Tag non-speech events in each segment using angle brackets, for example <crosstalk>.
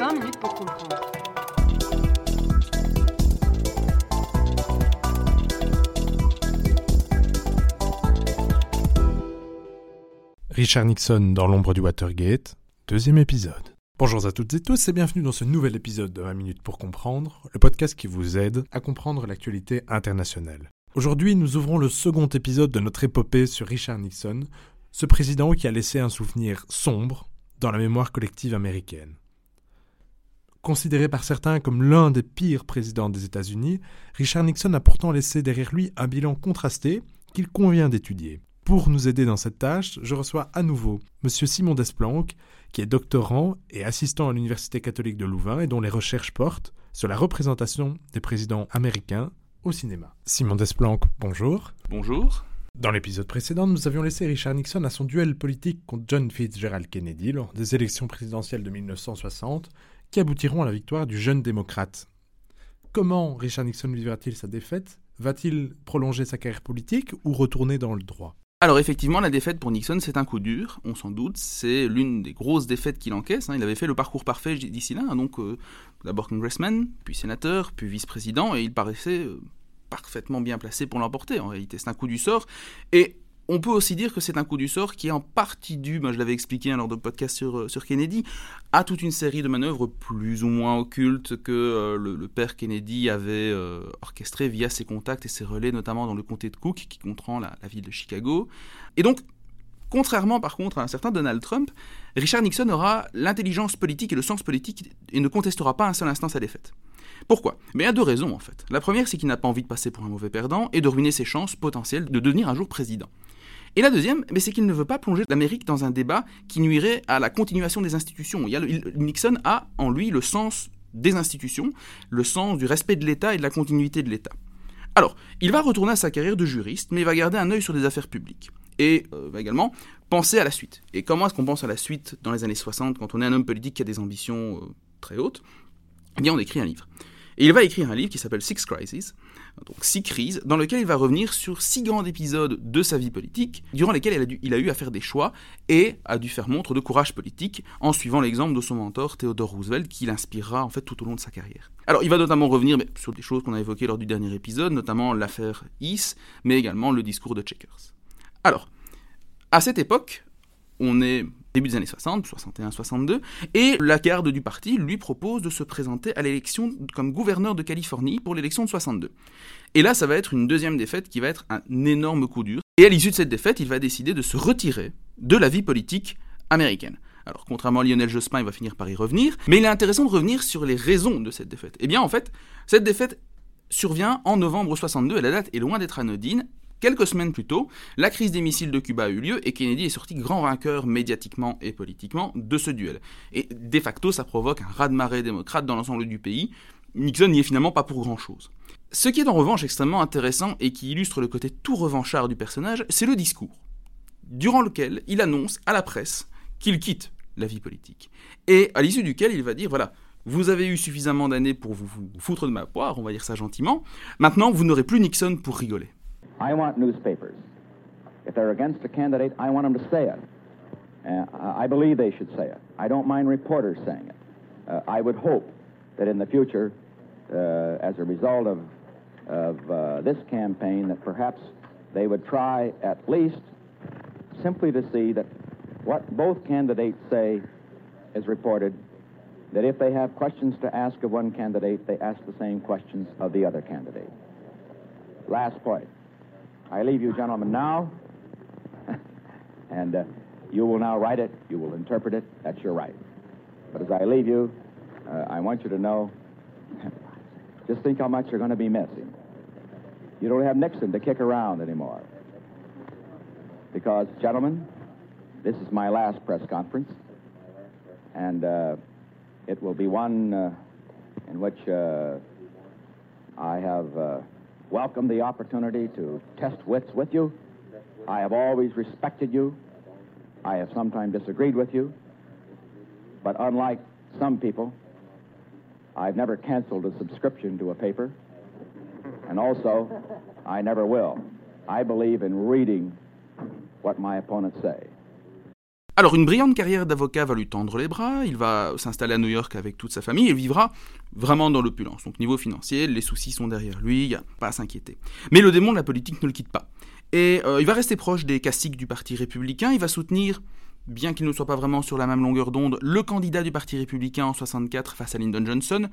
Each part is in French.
20 minutes pour comprendre. Richard Nixon dans l'ombre du Watergate, deuxième épisode. Bonjour à toutes et tous et bienvenue dans ce nouvel épisode de 20 minutes pour comprendre, le podcast qui vous aide à comprendre l'actualité internationale. Aujourd'hui, nous ouvrons le second épisode de notre épopée sur Richard Nixon, ce président qui a laissé un souvenir sombre dans la mémoire collective américaine. Considéré par certains comme l'un des pires présidents des États-Unis, Richard Nixon a pourtant laissé derrière lui un bilan contrasté qu'il convient d'étudier. Pour nous aider dans cette tâche, je reçois à nouveau M. Simon Desplanques, qui est doctorant et assistant à l'Université catholique de Louvain et dont les recherches portent sur la représentation des présidents américains au cinéma. Simon Desplanques, bonjour. Bonjour. Dans l'épisode précédent, nous avions laissé Richard Nixon à son duel politique contre John Fitzgerald Kennedy lors des élections présidentielles de 1960, qui aboutiront à la victoire du jeune démocrate? Comment Richard Nixon vivra-t-il sa défaite? Va-t-il prolonger sa carrière politique ou retourner dans le droit? Alors effectivement, la défaite pour Nixon, c'est un coup dur, on s'en doute. C'est l'une des grosses défaites qu'il encaisse. hein. Il avait fait le parcours parfait d'ici là, hein. donc euh, d'abord congressman, puis sénateur, puis vice-président, et il paraissait euh, parfaitement bien placé pour l'emporter. En réalité, c'est un coup du sort. Et on peut aussi dire que c'est un coup du sort qui est en partie dû, moi je l'avais expliqué lors de podcast sur, euh, sur Kennedy, à toute une série de manœuvres plus ou moins occultes que euh, le, père Kennedy avait euh, orchestrées via ses contacts et ses relais, notamment dans le comté de Cook, qui comprend la, la ville de Chicago. Et donc, Contrairement par contre à un certain Donald Trump, Richard Nixon aura l'intelligence politique et le sens politique et ne contestera pas un seul instant sa défaite. Pourquoi? Mais a deux raisons en fait. La première, c'est qu'il n'a pas envie de passer pour un mauvais perdant et de ruiner ses chances potentielles de devenir un jour président. Et la deuxième, mais c'est qu'il ne veut pas plonger l'Amérique dans un débat qui nuirait à la continuation des institutions. Nixon a en lui le sens des institutions, le sens du respect de l'État et de la continuité de l'État. Alors, il va retourner à sa carrière de juriste, mais il va garder un œil sur des affaires publiques. Et euh, va également penser à la suite. Et comment est-ce qu'on pense à la suite dans les années 60 quand on est un homme politique qui a des ambitions euh, très hautes? Eh bien, on écrit un livre. Et il va écrire un livre qui s'appelle Six Crises, donc six crises, dans lequel il va revenir sur six grands épisodes de sa vie politique, durant lesquels il a, dû- il a eu à faire des choix et a dû faire montre de courage politique en suivant l'exemple de son mentor Theodore Roosevelt, qui l'inspirera en fait tout au long de sa carrière. Alors, il va notamment revenir sur des choses qu'on a évoquées lors du dernier épisode, notamment l'affaire East, mais également le discours de Checkers. Alors, à cette époque, on est début des années 60, 61, 62, et la garde du parti lui propose de se présenter à l'élection comme gouverneur de Californie pour l'élection de 62. Et là, ça va être une deuxième défaite qui va être un énorme coup dur. Et à l'issue de cette défaite, il va décider de se retirer de la vie politique américaine. Alors, contrairement à Lionel Jospin, il va finir par y revenir, mais il est intéressant de revenir sur les raisons de cette défaite. Eh bien, en fait, cette défaite survient en novembre 62, et la date est loin d'être anodine. Quelques semaines plus tôt, la crise des missiles de Cuba a eu lieu et Kennedy est sorti grand vainqueur médiatiquement et politiquement de ce duel. Et de facto, ça provoque un raz-de-marée démocrate dans l'ensemble du pays. Nixon n'y est finalement pas pour grand-chose. Ce qui est en revanche extrêmement intéressant et qui illustre le côté tout revanchard du personnage, c'est le discours, durant lequel il annonce à la presse qu'il quitte la vie politique. Et à l'issue duquel il va dire, voilà, vous avez eu suffisamment d'années pour vous, vous foutre de ma poire, on va dire ça gentiment, maintenant vous n'aurez plus Nixon pour rigoler. I want newspapers. If they're against a candidate, I want them to say it. Uh, I believe they should say it. I don't mind reporters saying it. Uh, I would hope that in the future, uh, as a result of, of uh, this campaign, that perhaps they would try at least simply to see that what both candidates say is reported, that if they have questions to ask of one candidate, they ask the same questions of the other candidate. Last point. I leave you gentlemen now, and uh, you will now write it, you will interpret it, that's your right. But as I leave you, uh, I want you to know <laughs> just think how much you're going to be missing. You don't have Nixon to kick around anymore. Because, gentlemen, this is my last press conference, and uh, it will be one uh, in which uh, I have welcomed the opportunity to test wits with you. I have always respected you. I have sometimes disagreed with you. But unlike some people, I've never canceled a subscription to a paper. And also, I never will. I believe in reading what my opponents say. Alors, une brillante carrière d'avocat va lui tendre les bras, il va s'installer à New York avec toute sa famille et vivra vraiment dans l'opulence. Donc, niveau financier, les soucis sont derrière lui, il n'y a pas à s'inquiéter. Mais le démon de la politique ne le quitte pas. Et euh, il va rester proche des caciques du Parti républicain, il va soutenir bien qu'il ne soit pas vraiment sur la même longueur d'onde, le candidat du Parti républicain en 64 face à Lyndon Johnson,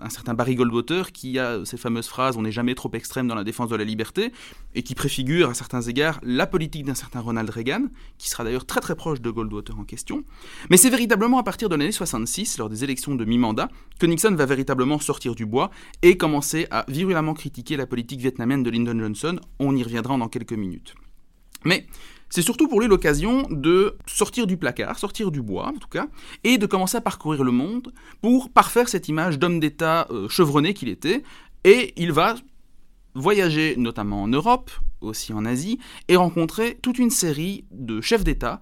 un certain Barry Goldwater, qui a ces fameuses phrases On n'est jamais trop extrême dans la défense de la liberté, et qui préfigure à certains égards la politique d'un certain Ronald Reagan, qui sera d'ailleurs très très proche de Goldwater en question. Mais c'est véritablement à partir de l'année 66, lors des élections de mi-mandat, que Nixon va véritablement sortir du bois et commencer à virulemment critiquer la politique vietnamienne de Lyndon Johnson. On y reviendra dans quelques minutes. Mais c'est surtout pour lui l'occasion de sortir du placard, sortir du bois en tout cas, et de commencer à parcourir le monde pour parfaire cette image d'homme d'État euh, chevronné qu'il était. Et il va voyager notamment en Europe, aussi en Asie, et rencontrer toute une série de chefs d'État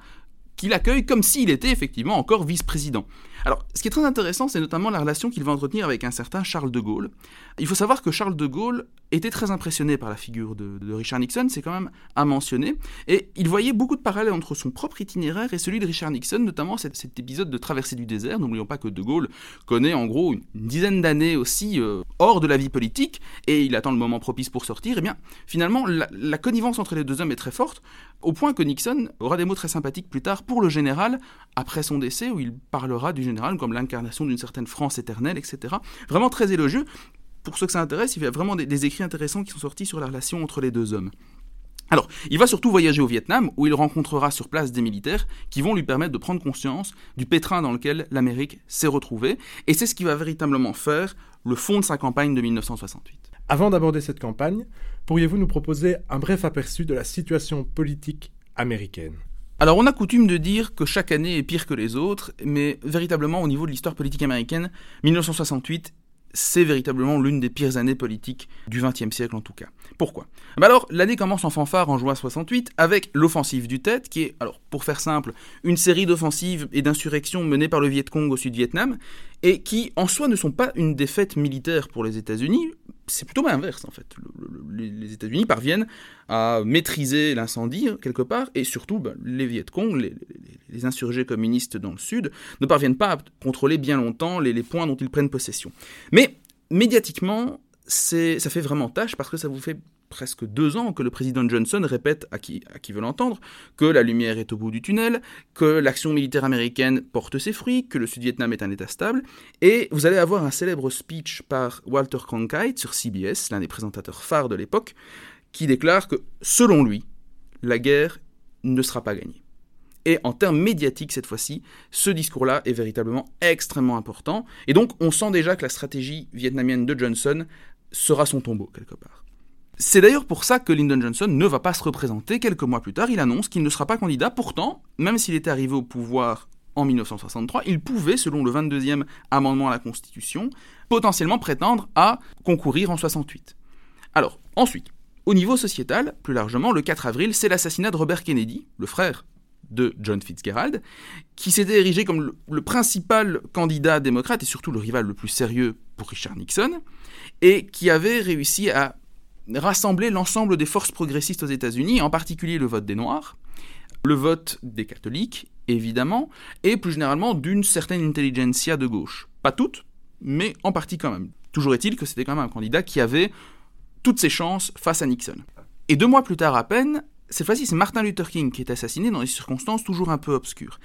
qui l'accueillent comme s'il était effectivement encore vice-président. Alors, ce qui est très intéressant, c'est notamment la relation qu'il va entretenir avec un certain Charles de Gaulle. Il faut savoir que Charles de Gaulle était très impressionné par la figure de, Richard Nixon, c'est quand même à mentionner, et il voyait beaucoup de parallèles entre son propre itinéraire et celui de Richard Nixon, notamment cet, épisode de traversée du désert. N'oublions pas que de Gaulle connaît en gros une, dizaine d'années aussi euh, hors de la vie politique, et il attend le moment propice pour sortir. Et eh bien, finalement, la, la connivence entre les deux hommes est très forte, au point que Nixon aura des mots très sympathiques plus tard pour le général, après son décès, où il parlera du général comme l'incarnation d'une certaine France éternelle, etc. Vraiment très élogieux. Pour ceux que ça intéresse, il y a vraiment des, écrits intéressants qui sont sortis sur la relation entre les deux hommes. Alors, il va surtout voyager au Vietnam, où il rencontrera sur place des militaires qui vont lui permettre de prendre conscience du pétrin dans lequel l'Amérique s'est retrouvée, et c'est ce qui va véritablement faire le fond de sa campagne de 1968. Avant d'aborder cette campagne, pourriez-vous nous proposer un bref aperçu de la situation politique américaine? Alors on a coutume de dire que chaque année est pire que les autres, mais véritablement au niveau de l'histoire politique américaine, 1968 c'est véritablement l'une des pires années politiques du XXe siècle en tout cas. Pourquoi? Bah Alors, l'année commence en fanfare en juin 68 avec l'offensive du Tet, qui est, alors pour faire simple, une série d'offensives et d'insurrections menées par le Viet Cong au sud-Vietnam, et qui en soi ne sont pas une défaite militaire pour les États-Unis, c'est plutôt l'inverse en fait. les États-Unis parviennent à maîtriser l'incendie quelque part, et surtout bah, les Viet Cong, les, insurgés communistes dans le sud, ne parviennent pas à contrôler bien longtemps les points dont ils prennent possession. Mais médiatiquement, ça fait vraiment tâche parce que ça vous fait presque deux ans que le président Johnson répète à qui, veut l'entendre que la lumière est au bout du tunnel, que l'action militaire américaine porte ses fruits, que le Sud-Vietnam est un État stable. Et vous allez avoir un célèbre speech par Walter Cronkite sur CBS, l'un des présentateurs phares de l'époque, qui déclare que, selon lui, la guerre ne sera pas gagnée. Et en termes médiatiques, cette fois-ci, ce discours-là est véritablement extrêmement important. Et donc, on sent déjà que la stratégie vietnamienne de Johnson sera son tombeau, quelque part. C'est d'ailleurs pour ça que Lyndon Johnson ne va pas se représenter. Quelques mois plus tard, il annonce qu'il ne sera pas candidat. Pourtant, même s'il était arrivé au pouvoir en 1963, il pouvait, selon le 22e amendement à la Constitution, potentiellement prétendre à concourir en 68. Alors, ensuite, au niveau sociétal, plus largement, le 4 avril, c'est l'assassinat de Robert Kennedy, le frère de John Fitzgerald, qui s'était érigé comme le, le, principal candidat démocrate et surtout le rival le plus sérieux pour Richard Nixon, et qui avait réussi à rassembler l'ensemble des forces progressistes aux États-Unis, en particulier le vote des Noirs, le vote des catholiques, évidemment, et plus généralement d'une certaine intelligentsia de gauche. Pas toutes, mais en partie quand même. Toujours est-il que c'était quand même un candidat qui avait toutes ses chances face à Nixon. Et deux mois plus tard à peine, cette fois-ci c'est Martin Luther King qui est assassiné dans des circonstances toujours un peu obscures.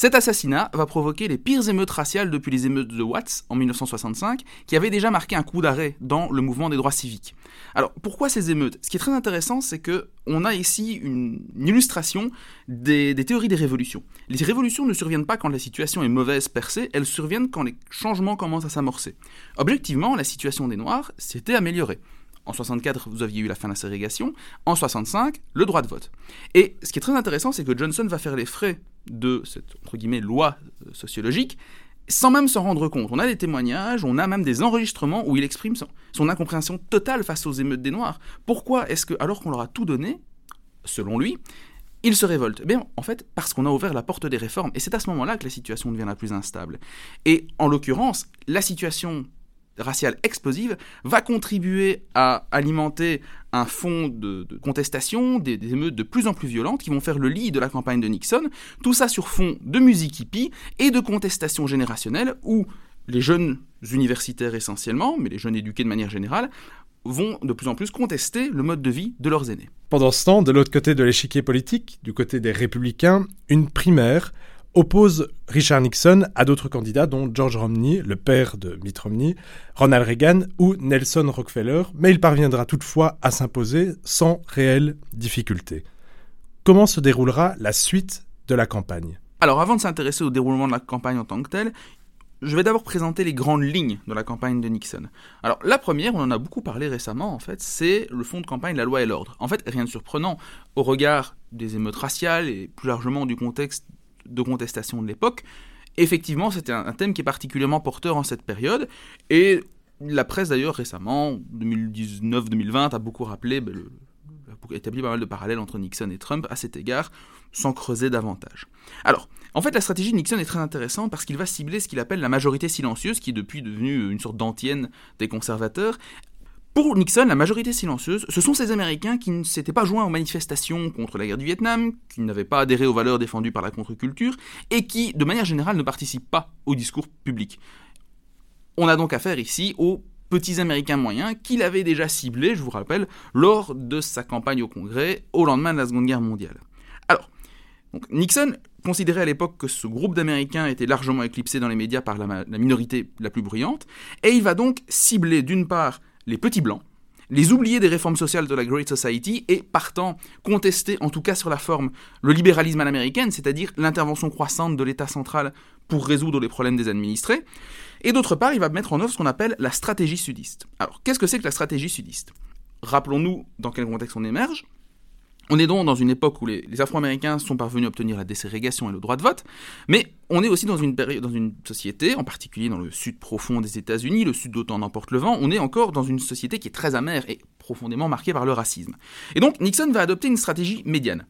Cet assassinat va provoquer les pires émeutes raciales depuis les émeutes de Watts en 1965, qui avaient déjà marqué un coup d'arrêt dans le mouvement des droits civiques. Alors pourquoi ces émeutes? Ce qui est très intéressant, c'est que on a ici une, illustration des, théories des révolutions. Les révolutions ne surviennent pas quand la situation est mauvaise per se, elles surviennent quand les changements commencent à s'amorcer. Objectivement, la situation des Noirs s'était améliorée. En 64, vous aviez eu la fin de la ségrégation. En 65, le droit de vote. Et ce qui est très intéressant, c'est que Johnson va faire les frais de cette entre guillemets loi euh, sociologique sans même s'en rendre compte. On a des témoignages, on a même des enregistrements où il exprime son, incompréhension totale face aux émeutes des Noirs. Pourquoi est-ce que, alors qu'on leur a tout donné, selon lui, il se révolte? Eh bien, en fait, parce qu'on a ouvert la porte des réformes. Et c'est à ce moment-là que la situation devient la plus instable. Et en l'occurrence, la situation raciale explosive va contribuer à alimenter un fond de, contestation, des, des, émeutes de plus en plus violentes qui vont faire le lit de la campagne de Nixon, tout ça sur fond de musique hippie et de contestation générationnelle où les jeunes universitaires essentiellement, mais les jeunes éduqués de manière générale, vont de plus en plus contester le mode de vie de leurs aînés. Pendant ce temps, de l'autre côté de l'échiquier politique, du côté des républicains, une primaire oppose Richard Nixon à d'autres candidats dont George Romney, le père de Mitt Romney, Ronald Reagan ou Nelson Rockefeller, mais il parviendra toutefois à s'imposer sans réelle difficulté. Comment se déroulera la suite de la campagne? Alors avant de s'intéresser au déroulement de la campagne en tant que telle, je vais d'abord présenter les grandes lignes de la campagne de Nixon. Alors la première, on en a beaucoup parlé récemment en fait, c'est le fond de campagne La loi et l'ordre. En fait, rien de surprenant au regard des émeutes raciales et plus largement du contexte de contestation de l'époque. Effectivement, c'était un, thème qui est particulièrement porteur en cette période et la presse d'ailleurs récemment, 2019-2020, a beaucoup rappelé, ben, a établi pas mal de parallèles entre Nixon et Trump à cet égard, sans creuser davantage. Alors, en fait, la stratégie de Nixon est très intéressante parce qu'il va cibler ce qu'il appelle la majorité silencieuse, qui est depuis devenue une sorte d'antienne des conservateurs. Pour Nixon, la majorité silencieuse, ce sont ces Américains qui ne s'étaient pas joints aux manifestations contre la guerre du Vietnam, qui n'avaient pas adhéré aux valeurs défendues par la contre-culture, et qui, de manière générale, ne participent pas au discours public. On a donc affaire ici aux petits Américains moyens qu'il avait déjà ciblés, je vous rappelle, lors de sa campagne au Congrès au lendemain de la Seconde Guerre mondiale. Alors, Nixon considérait à l'époque que ce groupe d'Américains était largement éclipsé dans les médias par la, minorité la plus bruyante, et il va donc cibler d'une part les petits blancs, les oubliés des réformes sociales de la Great Society et, partant, contester, en tout cas sur la forme, le libéralisme à l'américaine, c'est-à-dire l'intervention croissante de l'État central pour résoudre les problèmes des administrés. Et d'autre part, il va mettre en œuvre ce qu'on appelle la stratégie sudiste. Alors, qu'est-ce que c'est que la stratégie sudiste? Rappelons-nous dans quel contexte on émerge. On est donc dans une époque où les, Afro-Américains sont parvenus à obtenir la déségrégation et le droit de vote, mais on est aussi dans une, dans une société, en particulier dans le sud profond des États-Unis, le sud d'autant n'emporte le vent, on est encore dans une société qui est très amère et profondément marquée par le racisme. Et donc Nixon va adopter une stratégie médiane.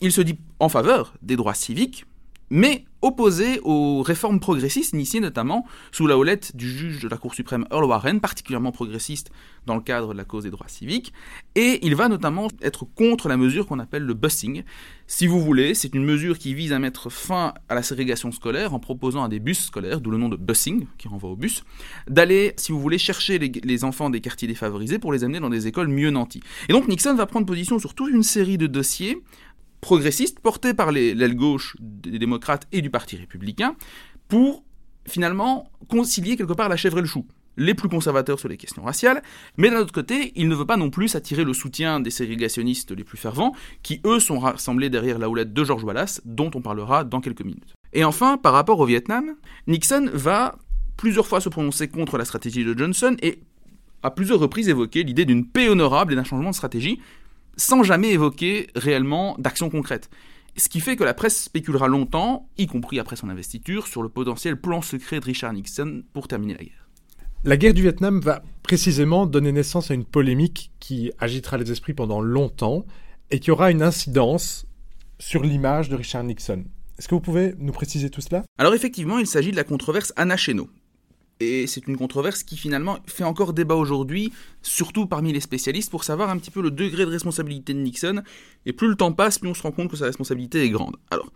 Il se dit en faveur des droits civiques, mais opposé aux réformes progressistes initiées notamment sous la houlette du juge de la Cour suprême Earl Warren, particulièrement progressiste dans le cadre de la cause des droits civiques, et il va notamment être contre la mesure qu'on appelle le busing. Si vous voulez, c'est une mesure qui vise à mettre fin à la ségrégation scolaire en proposant à des bus scolaires, d'où le nom de busing, qui renvoie au bus, d'aller, si vous voulez, chercher les, les enfants des quartiers défavorisés pour les amener dans des écoles mieux nanties. Et donc Nixon va prendre position sur toute une série de dossiers progressiste porté par l'aile gauche des démocrates et du Parti républicain pour finalement concilier quelque part la chèvre et le chou. Les plus conservateurs sur les questions raciales, mais d'un autre côté, il ne veut pas non plus attirer le soutien des ségrégationnistes les plus fervents, qui eux sont rassemblés derrière la houlette de George Wallace, dont on parlera dans quelques minutes. Et enfin, par rapport au Vietnam, Nixon va plusieurs fois se prononcer contre la stratégie de Johnson et à plusieurs reprises évoquer l'idée d'une paix honorable et d'un changement de stratégie, sans jamais évoquer réellement d'action concrète. Ce qui fait que la presse spéculera longtemps, y compris après son investiture, sur le potentiel plan secret de Richard Nixon pour terminer la guerre. La guerre du Vietnam va précisément donner naissance à une polémique qui agitera les esprits pendant longtemps et qui aura une incidence sur l'image de Richard Nixon. Est-ce que vous pouvez nous préciser tout cela? Alors effectivement, il s'agit de la controverse Anna. Et c'est une controverse qui finalement fait encore débat aujourd'hui, surtout parmi les spécialistes, pour savoir un petit peu le degré de responsabilité de Nixon. Et plus le temps passe, plus on se rend compte que sa responsabilité est grande. Alors,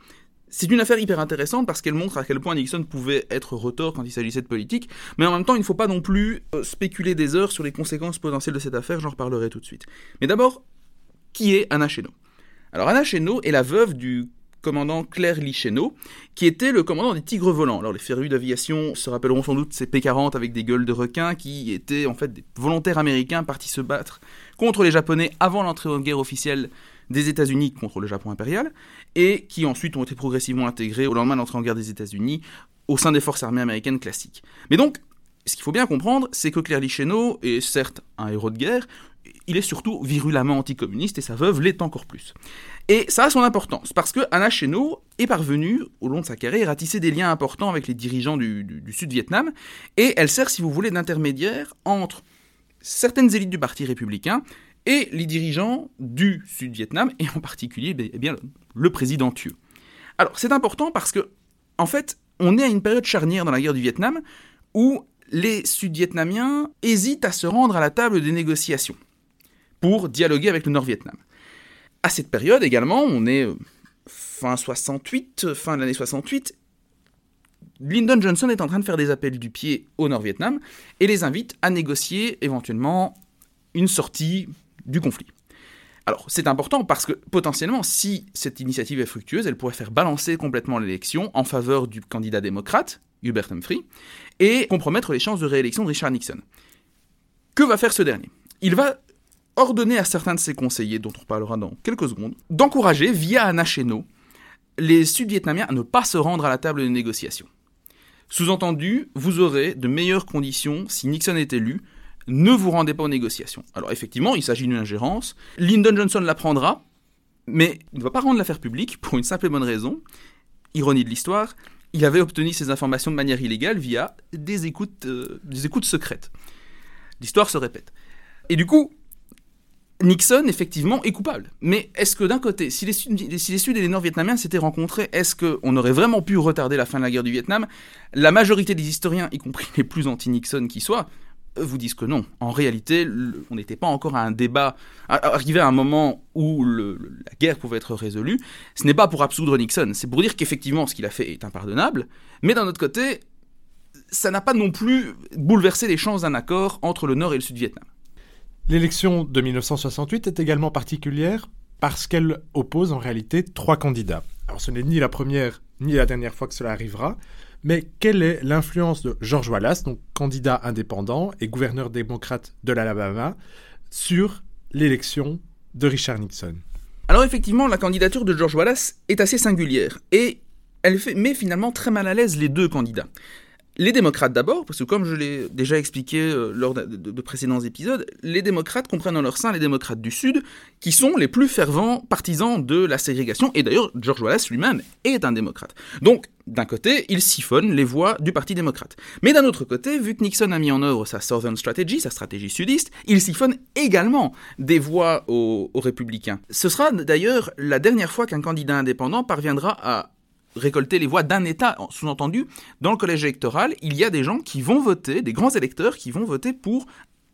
c'est une affaire hyper intéressante parce qu'elle montre à quel point Nixon pouvait être retort quand il s'agissait de politique, mais en même temps, il ne faut pas non plus euh, spéculer des heures sur les conséquences potentielles de cette affaire, j'en reparlerai tout de suite. Mais d'abord, qui est Anna Cheno Alors Anna Cheno est la veuve du commandant Claire Licheno, qui était le commandant des Tigres volants. Alors les férus d'aviation se rappelleront sans doute ces P-40 avec des gueules de requins qui étaient en fait des volontaires américains partis se battre contre les Japonais avant l'entrée en guerre officielle des États-Unis contre le Japon impérial, et qui ensuite ont été progressivement intégrés au lendemain de l'entrée en guerre des États-Unis au sein des forces armées américaines classiques. Mais donc, ce qu'il faut bien comprendre, c'est que Claire Licheno est certes un héros de guerre, il est surtout virulemment anticommuniste et sa veuve l'est encore plus. Et ça a son importance, parce que Anna Cheno est parvenue, au long de sa carrière, à tisser des liens importants avec les dirigeants du, Sud-Vietnam, et elle sert, si vous voulez, d'intermédiaire entre certaines élites du Parti républicain et les dirigeants du Sud-Vietnam, et en particulier eh bien, le président Thieu. Alors c'est important parce que, en fait, on est à une période charnière dans la guerre du Vietnam où les Sud-Vietnamiens hésitent à se rendre à la table des négociations pour dialoguer avec le Nord-Vietnam. À cette période également, on est euh, fin 68, fin de l'année 68, Lyndon Johnson est en train de faire des appels du pied au Nord-Vietnam et les invite à négocier éventuellement une sortie du conflit. Alors, c'est important parce que potentiellement, si cette initiative est fructueuse, elle pourrait faire balancer complètement l'élection en faveur du candidat démocrate, Hubert Humphrey, et compromettre les chances de réélection de Richard Nixon. Que va faire ce dernier? Il va ordonner à certains de ses conseillers, dont on parlera dans quelques secondes, d'encourager, via un achéno, les Sud-Vietnamiens à ne pas se rendre à la table de négociation. Sous-entendu, vous aurez de meilleures conditions si Nixon est élu. Ne vous rendez pas aux négociations. Alors effectivement, il s'agit d'une ingérence. Lyndon Johnson la prendra, mais il ne va pas rendre l'affaire publique pour une simple et bonne raison. Ironie de l'histoire, il avait obtenu ces informations de manière illégale via des écoutes, euh, des écoutes secrètes. L'histoire se répète. Et du coup, Nixon, effectivement, est coupable. Mais est-ce que d'un côté, si les, Sud, et les Nord-Vietnamiens s'étaient rencontrés, est-ce qu'on aurait vraiment pu retarder la fin de la guerre du Vietnam? La majorité des historiens, y compris les plus anti-Nixon qui soient, vous disent que non. En réalité, on n'était pas encore à un débat, arrivé à un moment où la guerre pouvait être résolue. Ce n'est pas pour absoudre Nixon, c'est pour dire qu'effectivement, ce qu'il a fait est impardonnable. Mais d'un autre côté, ça n'a pas non plus bouleversé les chances d'un accord entre le Nord et le Sud-Vietnam. L'élection de 1968 est également particulière parce qu'elle oppose en réalité trois candidats. Alors ce n'est ni la première ni la dernière fois que cela arrivera, mais quelle est l'influence de George Wallace, donc candidat indépendant et gouverneur démocrate de l'Alabama, sur l'élection de Richard Nixon? Alors effectivement, la candidature de George Wallace est assez singulière et elle met finalement très mal à l'aise les deux candidats. Les démocrates d'abord, parce que comme je l'ai déjà expliqué euh, lors de, précédents épisodes, les démocrates comprennent en leur sein les démocrates du Sud, qui sont les plus fervents partisans de la ségrégation, et d'ailleurs George Wallace lui-même est un démocrate. Donc, d'un côté, il siphonne les voix du Parti démocrate. Mais d'un autre côté, vu que Nixon a mis en œuvre sa Southern Strategy, sa stratégie sudiste, il siphonne également des voix aux républicains. Ce sera d'ailleurs la dernière fois qu'un candidat indépendant parviendra à récolter les voix d'un État. Sous-entendu, dans le collège électoral, il y a des gens qui vont voter, des grands électeurs qui vont voter pour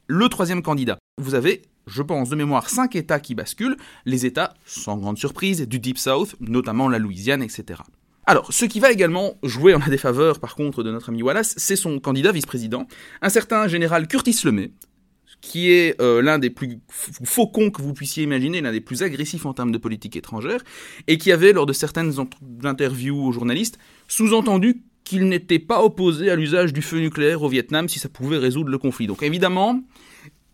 le troisième candidat. Vous avez, je pense de mémoire, cinq États qui basculent, les États, sans grande surprise, du Deep South, notamment la Louisiane, etc. Alors, ce qui va également jouer en la défaveur, par contre, de notre ami Wallace, c'est son candidat vice-président, un certain général Curtis LeMay, qui est euh, l'un des plus faucons que vous puissiez imaginer, l'un des plus agressifs en termes de politique étrangère, et qui avait, lors de certaines interviews aux journalistes, sous-entendu qu'il n'était pas opposé à l'usage du feu nucléaire au Vietnam si ça pouvait résoudre le conflit. Donc évidemment,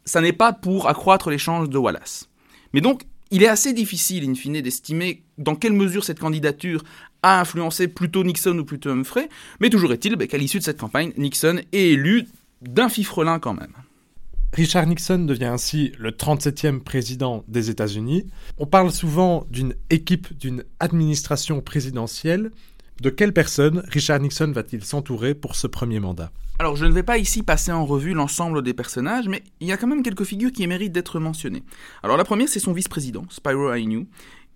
ça n'est pas pour accroître les chances de Wallace. Mais donc, il est assez difficile, in fine, d'estimer dans quelle mesure cette candidature a influencé plutôt Nixon ou plutôt Humphrey, mais toujours est-il bah, qu'à l'issue de cette campagne, Nixon est élu d'un fifrelin quand même. Richard Nixon devient ainsi le 37e président des États-Unis. On parle souvent d'une équipe, d'une administration présidentielle. De quelle personne Richard Nixon va-t-il s'entourer pour ce premier mandat? Alors, je ne vais pas ici passer en revue l'ensemble des personnages, mais il y a quand même quelques figures qui méritent d'être mentionnées. Alors, la première, c'est son vice-président, Spyro Agnew,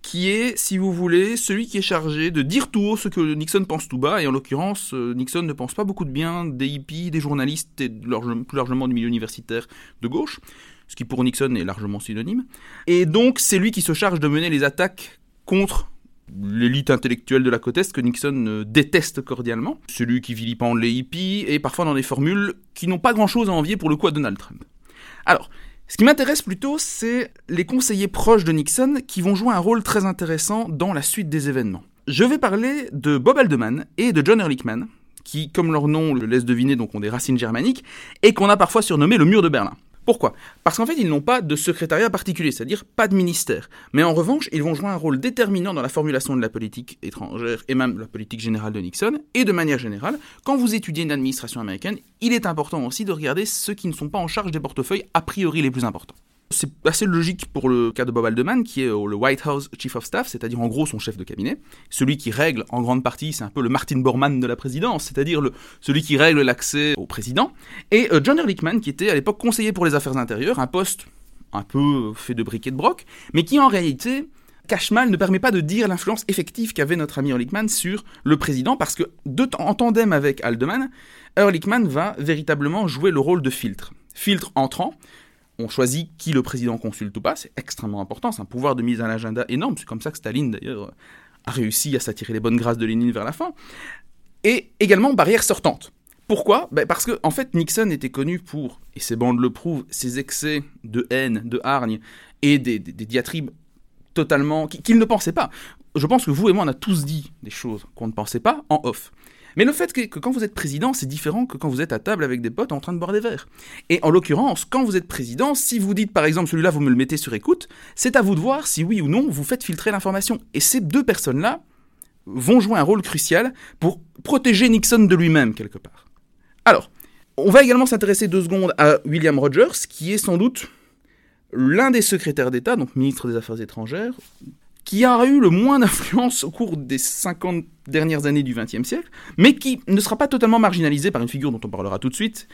qui est, si vous voulez, celui qui est chargé de dire tout haut ce que Nixon pense tout bas, et en l'occurrence, euh, Nixon ne pense pas beaucoup de bien des hippies, des journalistes et plus largement du milieu universitaire de gauche, ce qui pour Nixon est largement synonyme. Et donc, c'est lui qui se charge de mener les attaques contre l'élite intellectuelle de la côte Est que Nixon euh, déteste cordialement, celui qui vilipende les hippies, et parfois dans des formules qui n'ont pas grand-chose à envier pour le coup à Donald Trump. Alors, ce qui m'intéresse plutôt, c'est les conseillers proches de Nixon qui vont jouer un rôle très intéressant dans la suite des événements. Je vais parler de Bob Haldeman et de John Ehrlichman, qui, comme leur nom le laisse deviner, donc ont des racines germaniques, et qu'on a parfois surnommé le mur de Berlin. Pourquoi? Parce qu'en fait, ils n'ont pas de secrétariat particulier, c'est-à-dire pas de ministère. Mais en revanche, ils vont jouer un rôle déterminant dans la formulation de la politique étrangère et même la politique générale de Nixon. Et de manière générale, quand vous étudiez une administration américaine, il est important aussi de regarder ceux qui ne sont pas en charge des portefeuilles a priori les plus importants. C'est assez logique pour le cas de Bob Haldeman, qui est le White House Chief of Staff, c'est-à-dire en gros son chef de cabinet. Celui qui règle en grande partie, c'est un peu le Martin Bormann de la présidence, c'est-à-dire celui qui règle l'accès au président. Et euh, John Ehrlichman, qui était à l'époque conseiller pour les affaires intérieures, un poste un peu fait de briquet de broc, mais qui en réalité cache mal, ne permet pas de dire l'influence effective qu'avait notre ami Ehrlichman sur le président, parce que de, en tandem avec Haldeman, Ehrlichman va véritablement jouer le rôle de filtre. Filtre entrant, on choisit qui le président consulte ou pas, c'est extrêmement important, c'est un pouvoir de mise à l'agenda énorme, c'est comme ça que Staline d'ailleurs a réussi à s'attirer les bonnes grâces de Lénine vers la fin, et également barrière sortante. Pourquoi? Ben Parce que en fait Nixon était connu pour, et ses bandes le prouvent, ses excès de haine, de hargne et des, diatribes totalement qu'il ne pensait pas. Je pense que vous et moi on a tous dit des choses qu'on ne pensait pas en off. Mais le fait que, quand vous êtes président, c'est différent que quand vous êtes à table avec des potes en train de boire des verres. Et en l'occurrence, quand vous êtes président, si vous dites par exemple celui-là, vous me le mettez sur écoute, c'est à vous de voir si oui ou non vous faites filtrer l'information. Et ces deux personnes-là vont jouer un rôle crucial pour protéger Nixon de lui-même quelque part. Alors, on va également s'intéresser deux secondes à William Rogers, qui est sans doute l'un des secrétaires d'État, donc ministre des Affaires étrangères, qui a eu le moins d'influence au cours des 50 dernières années du XXe siècle, mais qui ne sera pas totalement marginalisé par une figure dont on parlera tout de suite,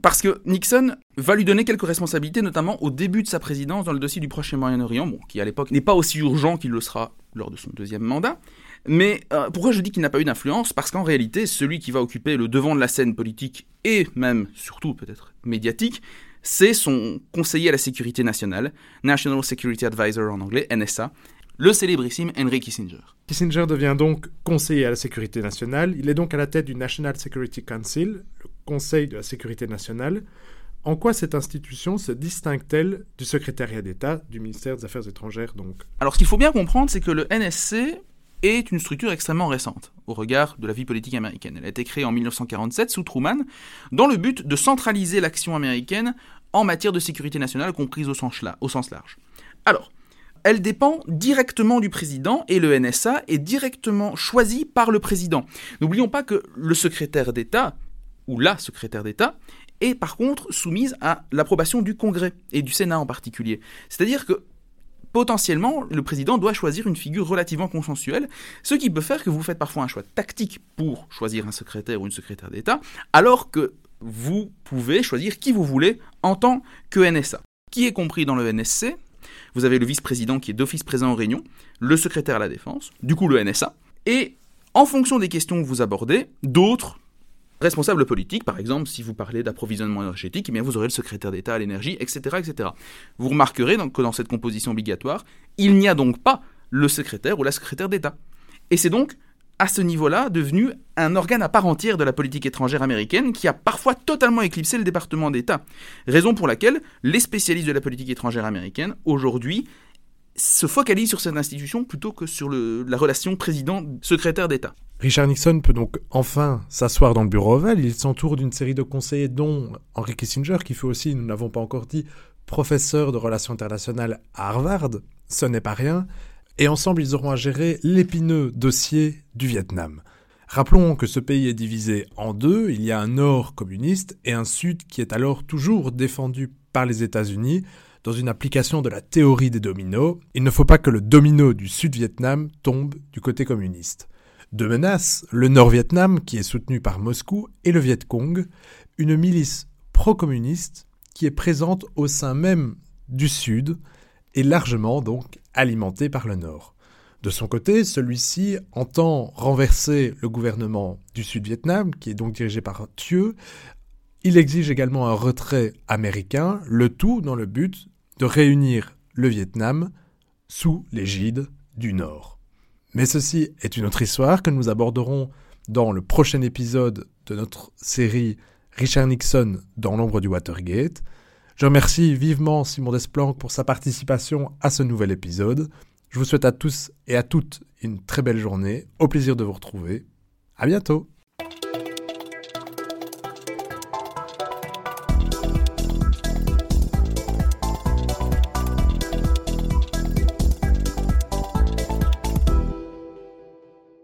parce que Nixon va lui donner quelques responsabilités, notamment au début de sa présidence dans le dossier du Proche et Moyen-Orient, bon, qui à l'époque n'est pas aussi urgent qu'il le sera lors de son deuxième mandat. Mais euh, pourquoi je dis qu'il n'a pas eu d'influence? Parce qu'en réalité, celui qui va occuper le devant de la scène politique et même, surtout peut-être, médiatique, c'est son conseiller à la sécurité nationale, National Security Advisor en anglais, NSA, le célébrissime Henry Kissinger. Kissinger devient donc conseiller à la sécurité nationale. Il est donc à la tête du National Security Council, le Conseil de la sécurité nationale. En quoi cette institution se distingue-t-elle du secrétariat d'État du ministère des Affaires étrangères donc? Alors ce qu'il faut bien comprendre, c'est que le NSC est une structure extrêmement récente au regard de la vie politique américaine. Elle a été créée en 1947 sous Truman dans le but de centraliser l'action américaine en matière de sécurité nationale comprise au sens, au sens large. Alors, elle dépend directement du président et le NSA est directement choisi par le président. N'oublions pas que le secrétaire d'État, ou la secrétaire d'État, est par contre soumise à l'approbation du Congrès et du Sénat en particulier. C'est-à-dire que potentiellement, le président doit choisir une figure relativement consensuelle, ce qui peut faire que vous faites parfois un choix tactique pour choisir un secrétaire ou une secrétaire d'État, alors que vous pouvez choisir qui vous voulez en tant que NSA. Qui est compris dans le NSC vous avez le vice-président qui est d'office présent en réunion, le secrétaire à la défense, du coup le NSA, et en fonction des questions que vous abordez, d'autres responsables politiques, par exemple, si vous parlez d'approvisionnement énergétique, eh vous aurez le secrétaire d'État à l'énergie, etc., etc. Vous remarquerez donc que dans cette composition obligatoire, il n'y a donc pas le secrétaire ou la secrétaire d'État. Et c'est donc à ce niveau-là devenu un organe à part entière de la politique étrangère américaine qui a parfois totalement éclipsé le département d'État. Raison pour laquelle les spécialistes de la politique étrangère américaine, aujourd'hui, se focalisent sur cette institution plutôt que sur la relation président-secrétaire d'État. Richard Nixon peut donc enfin s'asseoir dans le bureau ovale. Il s'entoure d'une série de conseillers, dont Henry Kissinger, qui fait aussi, nous n'avons pas encore dit, professeur de relations internationales à Harvard. Ce n'est pas rien et ensemble ils auront à gérer l'épineux dossier du Vietnam. Rappelons que ce pays est divisé en deux, il y a un nord communiste et un sud qui est alors toujours défendu par les États-Unis dans une application de la théorie des dominos. Il ne faut pas que le domino du Sud-Vietnam tombe du côté communiste. Deux menaces, le Nord-Vietnam qui est soutenu par Moscou et le Viet Cong, une milice pro-communiste qui est présente au sein même du Sud et largement donc alimenté par le Nord. De son côté, celui-ci entend renverser le gouvernement du Sud-Vietnam, qui est donc dirigé par Thieu. Il exige également un retrait américain, le tout dans le but de réunir le Vietnam sous l'égide du Nord. Mais ceci est une autre histoire que nous aborderons dans le prochain épisode de notre série Richard Nixon dans l'ombre du Watergate. Je remercie vivement Simon Desplanques pour sa participation à ce nouvel épisode. Je vous souhaite à tous et à toutes une très belle journée. Au plaisir de vous retrouver. À bientôt.